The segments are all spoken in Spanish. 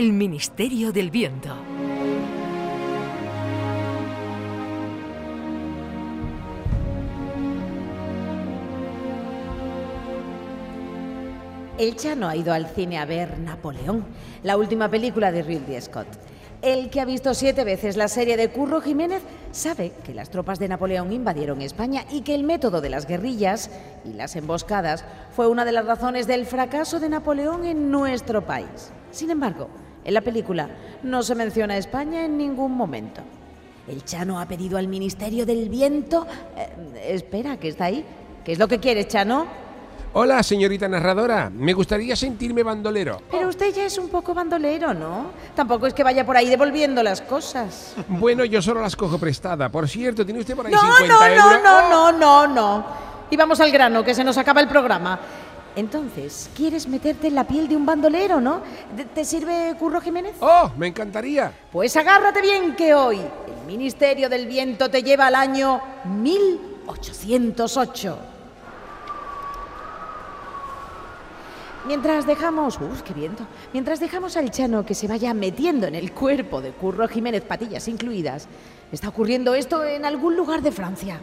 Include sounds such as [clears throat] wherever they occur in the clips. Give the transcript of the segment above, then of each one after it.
El Ministerio del Viento. El Chano ha ido al cine a ver Napoleón, la última película de Ridley Scott. El que ha visto siete veces la serie de Curro Jiménez sabe que las tropas de Napoleón invadieron España y que el método de las guerrillas y las emboscadas fue una de las razones del fracaso de Napoleón en nuestro país. Sin embargo, en la película no se menciona España en ningún momento. El Chano ha pedido al Ministerio del Viento... eh, espera, que está ahí. ¿Qué es lo que quieres, Chano? Hola, señorita narradora. Me gustaría sentirme bandolero. Pero usted ya es un poco bandolero, ¿no? Tampoco es que vaya por ahí devolviendo las cosas. Bueno, yo solo las cojo prestada. Por cierto, ¿tiene usted por ahí No, 50 no, euros? no, no, no, no, no. Y vamos al grano, que se nos acaba el programa. Entonces, ¿quieres meterte en la piel de un bandolero, no? ¿Te- ¿Te sirve Curro Jiménez? ¡Oh, me encantaría! Pues agárrate bien que hoy el Ministerio del Viento te lleva al año 1808. Mientras dejamos, ¡uf, qué viento! Mientras dejamos al Chano que se vaya metiendo en el cuerpo de Curro Jiménez, patillas incluidas, está ocurriendo esto en algún lugar de Francia.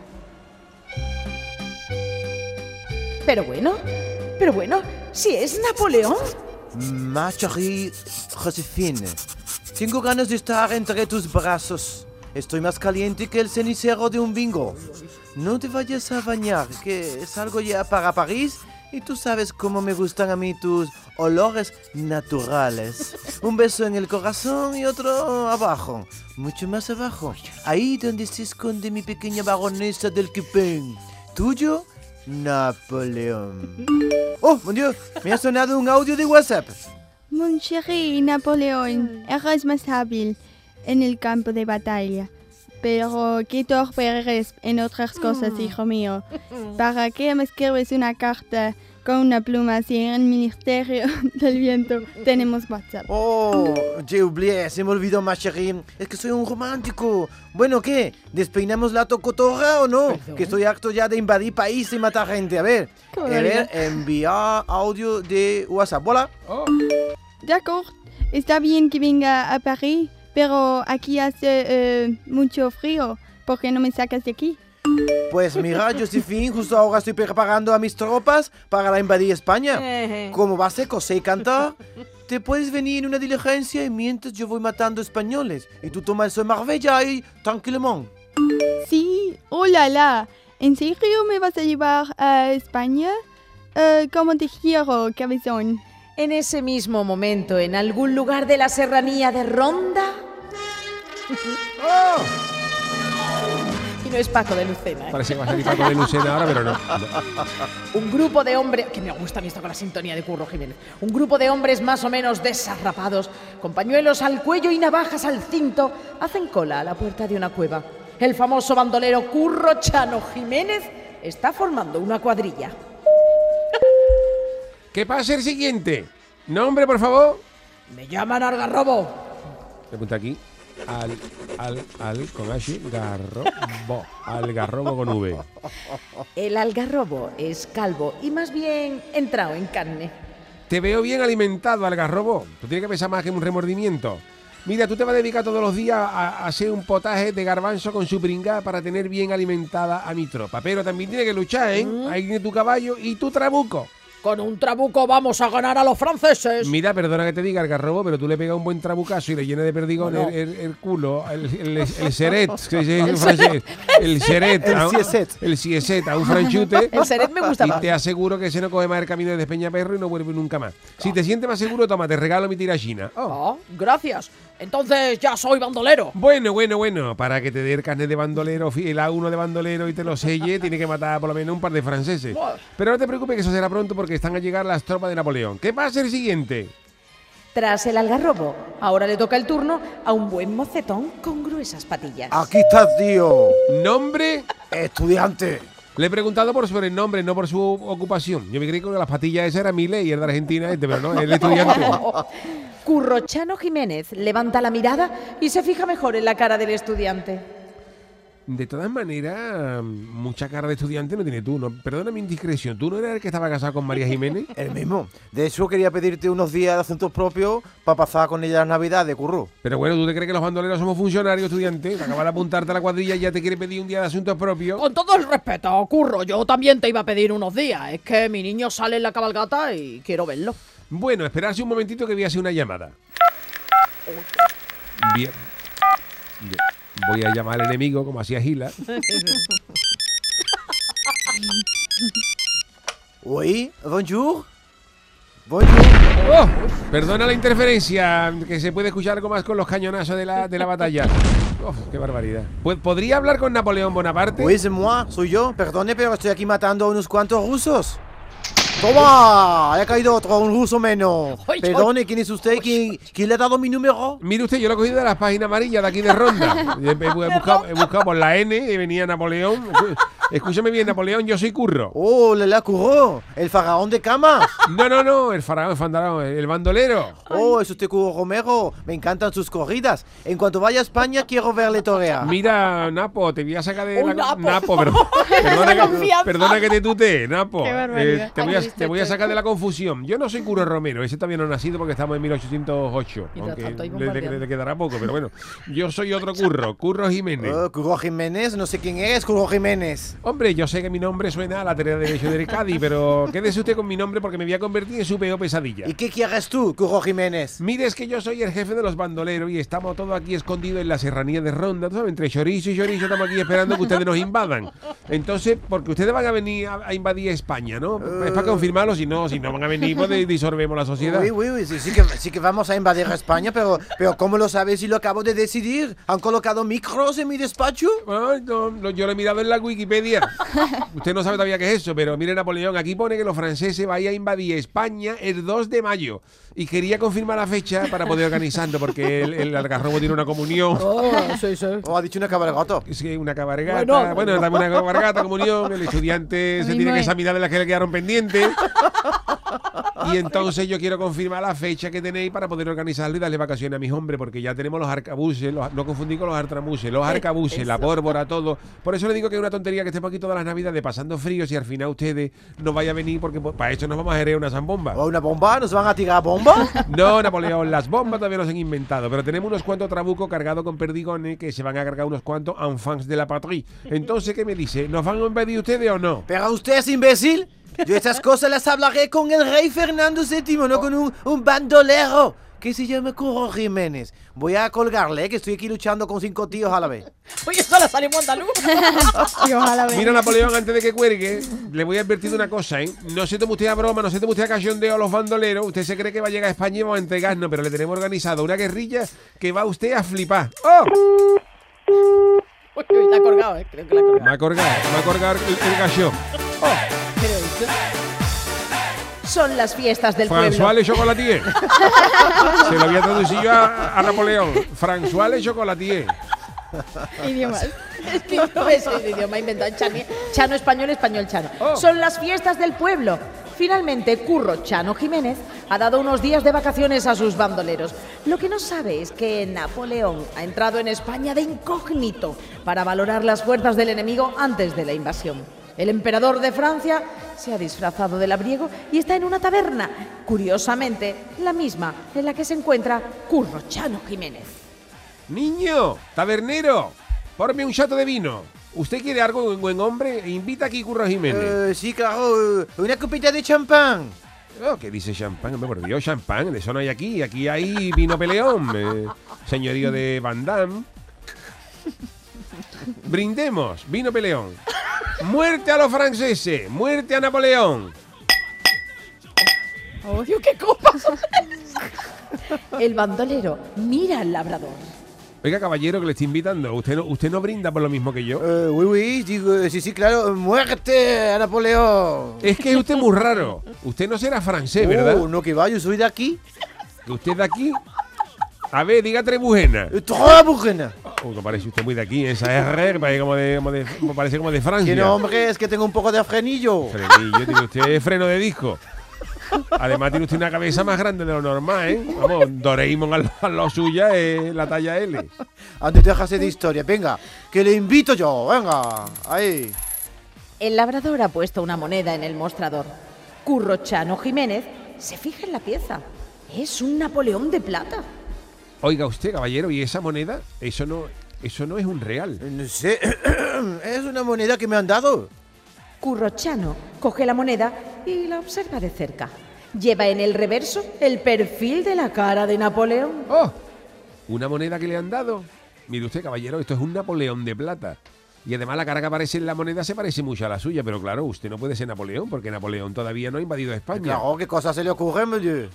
Pero bueno, pero bueno, si es Napoleón. Marjorie Josefine, tengo ganas de estar entre tus brazos. Estoy más caliente que el cenicero de un bingo. No te vayas a bañar, que salgo ya para París y tú sabes cómo me gustan a mí tus olores naturales. Un beso en el corazón y otro abajo, mucho más abajo. Ahí donde se esconde mi pequeña baronesa del Quipén. Tuyo, Napoleón. Oh, mon Dieu, me ha sonado un audio de WhatsApp. Mon chéri Napoleón, eres más hábil en el campo de batalla. Pero qué torpe eres en otras cosas, hijo mío. [laughs] ¿Para qué me escribes una carta con una pluma si en el Ministerio [laughs] del Viento tenemos WhatsApp? Oh, j'ai oublié, se me olvidó, ma chérie. Es que soy un romántico. Bueno, ¿qué? ¿Despeinamos la tocotorra o no? Que estoy harto ya de invadir país y matar gente. A ver, a ver, enviar audio de WhatsApp. Voilà. Oh, D'accord, está bien que venga a París, pero aquí hace eh, mucho frío. ¿Por qué no me sacas de aquí? Pues mira, Josephine, justo ahora estoy preparando a mis tropas para invadir España. Como va seco, sé cantar. Te puedes venir en una diligencia y mientras yo voy matando españoles. Y tú tomas el sol Marbella y tranquilamente. Sí, oh la la. ¿En serio me vas a llevar a España? Eh, ¿Cómo te quiero, cabezón? En ese mismo momento, en algún lugar de la serranía de Ronda. Y no es Paco de Lucena. ¿eh? parece que va a salir Paco de Lucena ahora, pero no. no. Un grupo de hombres. Que me gusta a mí esto con la sintonía de Curro Jiménez. Un grupo de hombres más o menos desarrapados, con pañuelos al cuello y navajas al cinto, hacen cola a la puerta de una cueva. El famoso bandolero Curro Chano Jiménez está formando una cuadrilla. ¿Qué pasa el siguiente? Nombre, por favor. Me llaman Algarrobo. Me apunta aquí. Al, al, al, con H, garrobo. Algarrobo con V. El algarrobo es calvo y más bien entrado en carne. Te veo bien alimentado, algarrobo. Tú tienes que pensar más que en un remordimiento. Mira, tú te vas a dedicar todos los días a, a hacer un potaje de garbanzo con su pringá para tener bien alimentada a mi tropa. Pero también tienes que luchar, ¿eh? Ahí tiene tu caballo y tu trabuco. Con un trabuco vamos a ganar a los franceses. Mira, perdona que te diga, algarrobo, pero tú le pegas un buen trabucazo y le llenas de perdigón No, el, el- el culo, el, el, [laughs] el seret, que se dice en francés, el seret, El a un- sieset. el sieset a un franchute. El seret me gusta Y más. te aseguro que ese no coge más el camino de Despeñaperro y no vuelve nunca más. Si te sientes más seguro, toma, te regalo mi tirachina. Oh. Ah, gracias. Entonces ya soy bandolero. Bueno, bueno, bueno, para que te dé el carnet de bandolero, el A1 de bandolero y te lo selle, [laughs] tiene que matar por lo menos un par de franceses. Pero no te preocupes que eso será pronto porque están a llegar las tropas de Napoleón. ¿Qué pasa el siguiente? Tras el algarrobo, ahora le toca el turno a un buen mocetón con gruesas patillas. Aquí estás, tío. Nombre. Estudiante. Le he preguntado por sobrenombre, no por su ocupación. Yo me creí que las patillas esa era Mile y era de Argentina, este, pero no, el estudiante. [laughs] Currochano Jiménez levanta la mirada y se fija mejor en la cara del estudiante. De todas maneras, mucha cara de estudiante no tiene tú. No, perdona mi indiscreción. ¿Tú no eras el que estaba casado con María Jiménez? [laughs] El mismo. De hecho, quería pedirte unos días de asuntos propios para pasar con ella las navidades, curro. Pero bueno, ¿tú te crees que los bandoleros somos funcionarios, estudiante? Acabas de apuntarte a la cuadrilla y ya te quiere pedir un día de asuntos propios. Con todo el respeto, curro, yo también te iba a pedir unos días. Es que mi niño sale en la cabalgata y quiero verlo. Bueno, esperarse un momentito que voy a hacer una llamada. Bien. Bien. Voy a llamar al enemigo, como hacía Gila. Oui, bonjour. Bonjour. ¡Oh! Perdona la interferencia que se puede escuchar algo más con los cañonazos de la, de la batalla. ¡Oh, ¡Qué barbaridad! ¿Podría hablar con Napoleón Bonaparte? Oui, c'est moi, soy yo. Perdone, pero estoy aquí matando a unos cuantos rusos. ¡Toma! Ha caído otro, un ruso menos. [laughs] Perdone, ¿quién es usted? ¿Quién, quién le ha dado mi número? Mire usted, yo lo he cogido de las páginas amarillas de aquí de Ronda. [laughs] He, he buscado, he buscado por la N y venía Napoleón. [laughs] Escúchame bien, Napoleón, yo soy curro. Oh, le la curó. El faraón de cama. No, no, no, el faraón, el faraón, el bandolero. Oh, es usted Curro Romero. Me encantan sus corridas. En cuanto vaya a España, quiero verle torear. Mira, Napo, te voy a sacar de la... Napo. [laughs] perdón. Perdona, que, confianza. perdona que te tute, Napo. Qué. Eh, te, voy a, te voy a sacar de la confusión. Yo no soy Curro Romero, ese todavía no ha nacido porque estamos en 1808. Mientras Aunque le, le- le quedará poco, pero bueno. Yo soy otro Curro, Curro Jiménez. Oh, Curro Jiménez, no sé quién eres, Curro Jiménez. Hombre, yo sé que mi nombre suena a la tarea de derecho del Cádiz, pero quédese usted con mi nombre porque me voy a convertir en su peor pesadilla. ¿Y qué quieres tú, Curro Jiménez? Mire, es que yo soy el jefe de los bandoleros y estamos todos aquí escondidos en la serranía de Ronda, ¿tú sabes? Entre chorizo y chorizo estamos aquí esperando que ustedes nos invadan. Entonces, porque ustedes van a venir a, a invadir España, ¿no? Es para confirmarlo, si no, si no van a venir, pues de- disolvemos la sociedad. Oui, sí, sí que, sí que vamos a invadir España, pero, pero ¿cómo lo sabes si lo acabo de decidir? ¿Han colocado micros en mi despacho? Ay, no, no, yo lo he mirado en la Wikipedia. Usted no sabe todavía qué es eso, pero mire Napoleón, aquí pone que los franceses vayan a invadir España el 2 de mayo. Y quería confirmar la fecha para poder organizarlo, porque el, el algarrobo tiene una comunión. Oh, sí, sí. ¿O ha dicho una cabalgata? Es que una cabargata, Bueno. bueno, también una cabargata, comunión, el estudiante se tiene que examinar de las que le quedaron pendientes. Y [laughs] entonces yo quiero confirmar la fecha que tenéis para poder organizarlo y darle vacaciones a mis hombres, porque ya tenemos los arcabuces, los- no confundí con los artramuses, los [laughs] arcabuces, la pólvora, todo. Por eso le digo que es una tontería que estemos aquí todas las navidades pasando fríos y al final ustedes no vayan a venir, porque pues, para eso nos vamos a generar una zambomba. ¿O una bomba? ¿Nos van a tirar bomba? [laughs] No, Napoleón, las bombas todavía no se han inventado, pero tenemos unos cuantos trabucos cargados con perdigones que se van a cargar unos cuantos enfants de la patrie. Entonces, ¿qué me dice? ¿Nos van a invadir ustedes o no? ¿Pero usted es imbécil? Yo estas cosas las hablaré con el rey Fernando VII, no con un, un bandolero que se llama Curro Jiménez. Voy a colgarle, eh, que estoy aquí luchando con cinco tíos a la vez. Oye, eso le salimos andaluz. [laughs] Mira, Napoleón, antes de que cuelgue, le voy a advertir una cosa, ¿eh? No se tome usted a broma, no se tome usted a cachondeo a los bandoleros. Usted se cree que va a llegar a España y vamos a entregarnos, pero le tenemos organizado una guerrilla que va usted a flipar. ¡Oh! Uy, uy, está colgado, eh. Creo que la ha colgado. Me ha colgado, me ha colgado el, el gallo. Que- Son las fiestas del François pueblo. le chocolatier. [laughs] Se lo voy a traducir yo a, a Napoleón. François le chocolatier. Idiomas. [laughs] Es el idioma inventado Chano español, español chano. Oh. Son las fiestas del pueblo. Finalmente, Curro Chano Jiménez ha dado unos días de vacaciones a sus bandoleros. Lo que no sabe es que Napoleón ha entrado en España de incógnito para valorar las fuerzas del enemigo antes de la invasión. El emperador de Francia se ha disfrazado de labriego y está en una taberna, curiosamente la misma en la que se encuentra Curro Chano Jiménez. Niño, tabernero, porme un chato de vino. ¿Usted quiere algo, buen, buen hombre? Invita aquí Curro Jiménez. Eh, sí, claro, eh, una copita de champán. Oh, ¿Qué dice champán? Por Dios, champán. De eso no hay aquí. Aquí hay vino peleón. eh, señorío de Van Damme. Brindemos, vino peleón. Muerte a los franceses, muerte a Napoleón. Oh, Dios, qué copas. [laughs] El bandolero mira al labrador. Oiga, caballero, que le estoy invitando. Usted no, usted no brinda por lo mismo que yo. Eh, oui, oui, digo, eh, sí, sí, claro, muerte a Napoleón. Es que es usted muy raro. Usted no será francés, ¿verdad? Oh, no que va, yo soy de aquí. Que usted de aquí. A ver, diga Trebujena. Eh, Trois Bujena. Oh, que parece usted muy de aquí, esa R, parece como de, como de- parece como de Francia. Que no, hombre, es que tengo un poco de frenillo. Frenillo, tiene usted freno de disco. Además tiene usted una cabeza más grande de lo normal, ¿eh? Vamos, Doraemon al, al lado suya es la talla L. Antes déjase de historia, venga, que le invito yo, venga, ahí. El labrador ha puesto una moneda en el mostrador. Curro Chano Jiménez se fija en la pieza. Es un Napoleón de plata. Oiga usted, caballero, ¿y esa moneda? Eso no, eso no es un real. No sé, [clears throat] es una moneda que me han dado. Curro Chano coge la moneda y la observa de cerca. Lleva en el reverso el perfil de la cara de Napoleón. ¡Oh! Una moneda que le han dado. Mire usted, caballero, esto es un Napoleón de plata. Y además la cara que aparece en la moneda se parece mucho a la suya, pero claro, usted no puede ser Napoleón porque Napoleón todavía no ha invadido España. Claro, ¿qué cosa se le ocurre, monsieur?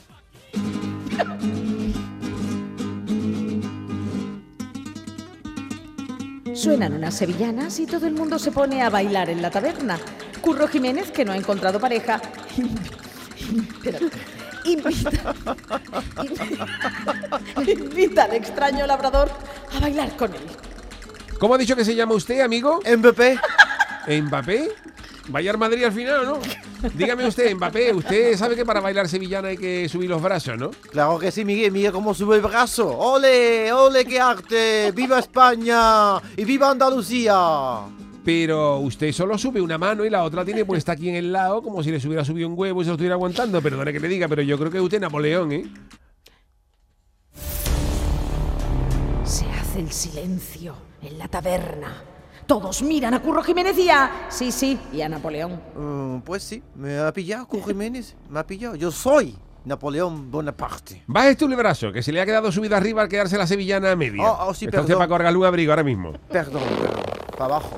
Suenan unas sevillanas y todo el mundo se pone a bailar en la taberna. Curro Jiménez, que no ha encontrado pareja, invita, invita al extraño labrador a bailar con él. ¿Cómo ha dicho que se llama usted, amigo? Mbappé. ¿Mbappé? Vaya al Madrid al final, ¿no? Dígame usted, Mbappé, usted sabe que para bailar sevillana hay que subir los brazos, ¿no? Claro que sí, Miguel, mira cómo sube el brazo. ¡Ole, ole, qué arte! ¡Viva España! ¡Y viva Andalucía! Pero usted solo sube una mano y la otra tiene puesta aquí en el lado, como si le hubiera subido un huevo y se lo estuviera aguantando. Perdone que le diga, pero yo creo que usted es Napoleón, ¿eh? Se hace el silencio en la taberna. Todos miran a Curro Jiménez y a... Sí, sí, y a Napoleón. Mm, pues sí, me ha pillado, Curro Jiménez. Me ha pillado. Yo soy Napoleón Bonaparte. Baje tú el brazo, que se le ha quedado subida arriba al quedarse la sevillana a media. Oh, oh, sí, Está usted perdón. para cargarle un abrigo ahora mismo. Perdón, perdón. Para abajo.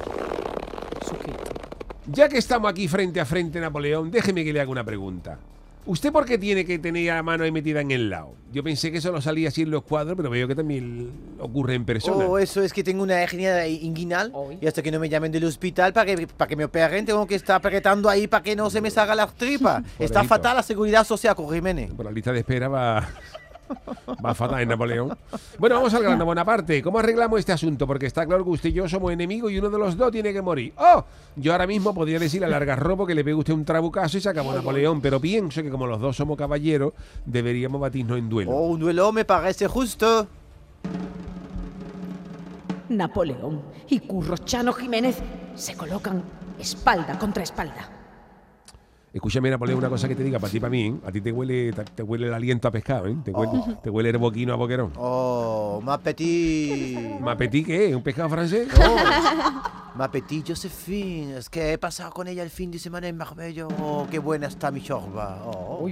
Ya que estamos aquí frente a frente, Napoleón, déjeme que le haga una pregunta. ¿Usted por qué tiene que tener la mano ahí metida en el lado? Yo pensé que eso lo salía así en los cuadros, pero veo que también ocurre en persona. Oh, eso es que tengo una hernia inguinal y hasta que no me llamen del hospital para que, para que me operen tengo que estar apretando ahí para que no se me salga la tripa. Está fatal la seguridad social con Jiménez. Por la lista de espera va, va fatal en Napoleón. Bueno, vamos al grano, Bonaparte. ¿Cómo arreglamos este asunto? Porque está claro que usted y yo somos enemigos y uno de los dos tiene que morir. ¡Oh! Yo ahora mismo podría decir a Largarrobo que le pegue usted un trabucazo y se acabó Napoleón, pero pienso que como los dos somos caballeros, deberíamos batirnos en duelo. Oh, un duelo me parece justo. Napoleón y Curro Chano Jiménez se colocan espalda contra espalda. Escúchame, Napoleón, una cosa que te diga para ti para mí, ¿eh? A ti te huele, te, te huele el aliento a pescado, ¿eh? Te huele, te huele el boquino a boquerón. Oh, ma petit. ¿Mapetí qué? ¿Un pescado francés? Ma petit Josephine. Es que he pasado con ella el fin de semana en Marbella. Oh, qué buena está mi chorba. Oh.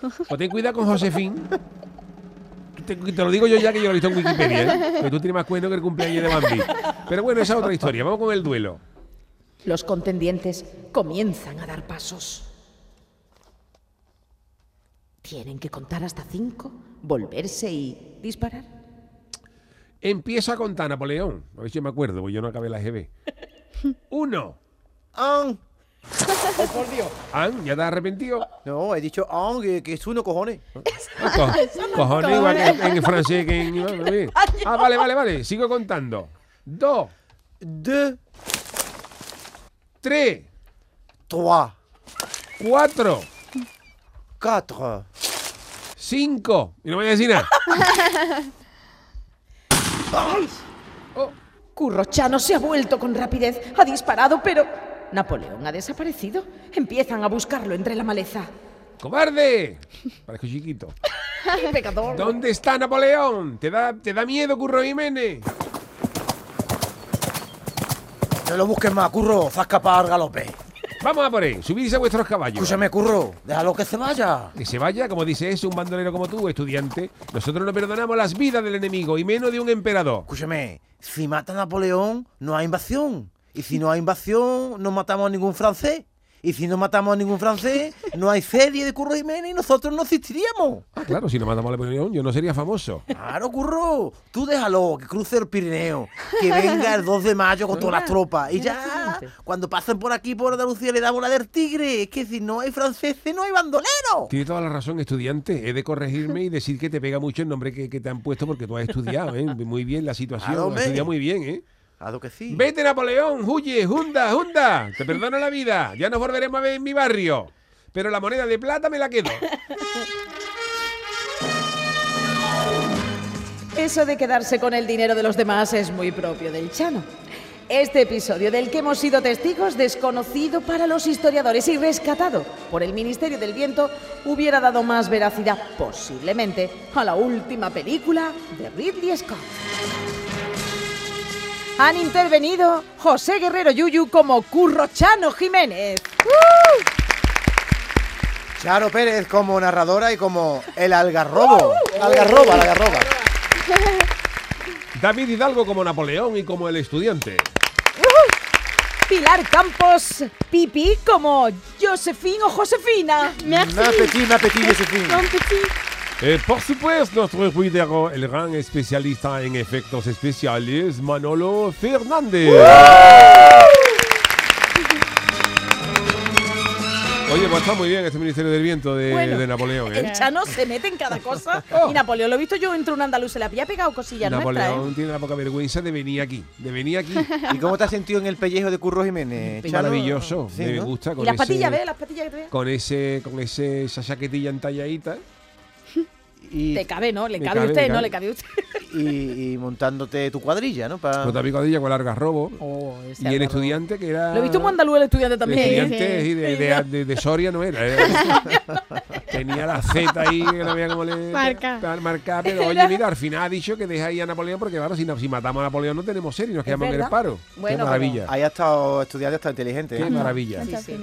Pues ten cuidado con Josefín. Te, te lo digo yo ya que yo lo he visto en Wikipedia, ¿eh? Que tú tienes más cuento que el cumpleaños de Bambi. Pero bueno, esa es otra historia. Vamos con el duelo. Los contendientes comienzan a dar pasos. Tienen que contar hasta cinco, volverse y disparar. Empieza a contar Napoleón. A ver si me acuerdo, porque yo no acabé la GB. [laughs] Uno. An. [laughs] An, ¿ya te has arrepentido? No, he dicho an, que, que es uno, cojones. Ah, [laughs] co- cojones, igual que en francés que en... Ah, vale, vale, vale. Sigo contando. Dos, Deux, tres, trois, cuatro, quatre. cinco. Y no me voy a decir nada. Curro Chano se ha vuelto con rapidez, ha disparado, pero Napoleón ha desaparecido. Empiezan a buscarlo entre la maleza. ¡Cobarde! Parezco chiquito. [laughs] Pecador. ¿Dónde está Napoleón? ¿Te da, te da miedo, Curro Jiménez? No lo busques más, curro. Fa escapar al galope. Vamos a por él, subirse a vuestros caballos. Escúchame, curro. Déjalo que se vaya. Que se vaya, como dice eso, un bandolero como tú, estudiante. Nosotros no perdonamos las vidas del enemigo, y menos de un emperador. Escúchame. Si mata a Napoleón, no hay invasión. Y si no hay invasión, no matamos a ningún francés. Y si no matamos a ningún francés, no hay serie de Curro Jiménez y nosotros no existiríamos. Ah, claro, si no matamos a Napoleón, yo no sería famoso. Claro, curro. Tú déjalo, que cruce el Pirineo. Que venga el 2 de mayo con todas las tropas. Y ya, cuando pasen por aquí, por Andalucía, le damos la del tigre. Es que si no hay franceses, no hay bandolero. Tiene toda la razón, estudiante. He de corregirme y decir que te pega mucho el nombre que, que te han puesto porque tú has estudiado, ¿eh? Muy bien la situación, Claro, has estudiado muy bien, ¿eh? Claro que sí. Vete, Napoleón, huye, junda, junda. Te perdono la vida. Ya nos volveremos a ver en mi barrio. pero la moneda de plata me la quedo. Eso de quedarse con el dinero de los demás es muy propio del Chano. Este episodio del que hemos sido testigos, desconocido para los historiadores y rescatado por el Ministerio del Viento, hubiera dado más veracidad, posiblemente, a la última película de Ridley Scott. Han intervenido José Guerrero Yuyu como Curro Chano Jiménez. Charo Pérez como narradora y como el algarrobo. Algarroba, la algarroba. [laughs] David Hidalgo como Napoleón y como el estudiante. Pilar Campos, Pipi como Josefín o Josefina. Merci. Un appetit, un appetit, Josephine. Eh, por supuesto, nuestro ruidero, el gran especialista en efectos especiales, Manolo Fernández. Oye, pues está muy bien este Ministerio del Viento de, Bueno, de Napoleón, El ¿eh? Chano se mete en cada cosa. [laughs] Y Napoleón, lo he visto yo entre un andaluz, se le había pegado cosillas Napoleón nuestras, ¿eh? tiene la poca vergüenza de venir aquí, de venir aquí. [laughs] ¿Y cómo te has sentido en el pellejo de Curro Jiménez? Charo? Maravilloso, Sí, me ¿no? gusta. Y Con las ese- patillas, ¿ves? Las patillas que te Con ese, con ese, esa chaquetilla entalladita. Y, Le cabe, ¿no? Le cabe a cabe, usted, ¿no? Le cabe a usted. [laughs] y- y montándote tu cuadrilla, ¿no? Pa- Con picadilla con largas robo. Oh, ese y el estudiante que era. Lo he visto muy andaluz el estudiante El también. estudiante Sí, sí, de, de- de- de Soria no era. era- [laughs] Tenía la Z ahí, que no veía cómo le. Marca. para marcar, pero oye, mira, al final ha dicho que deja ahí a Napoleón porque, claro, si, no- si matamos a Napoleón no tenemos serie y nos quedamos en el paro. Bueno, Qué maravilla. Ahí ha estado estudiante, está inteligente. Qué ¿eh? maravilla. Sí.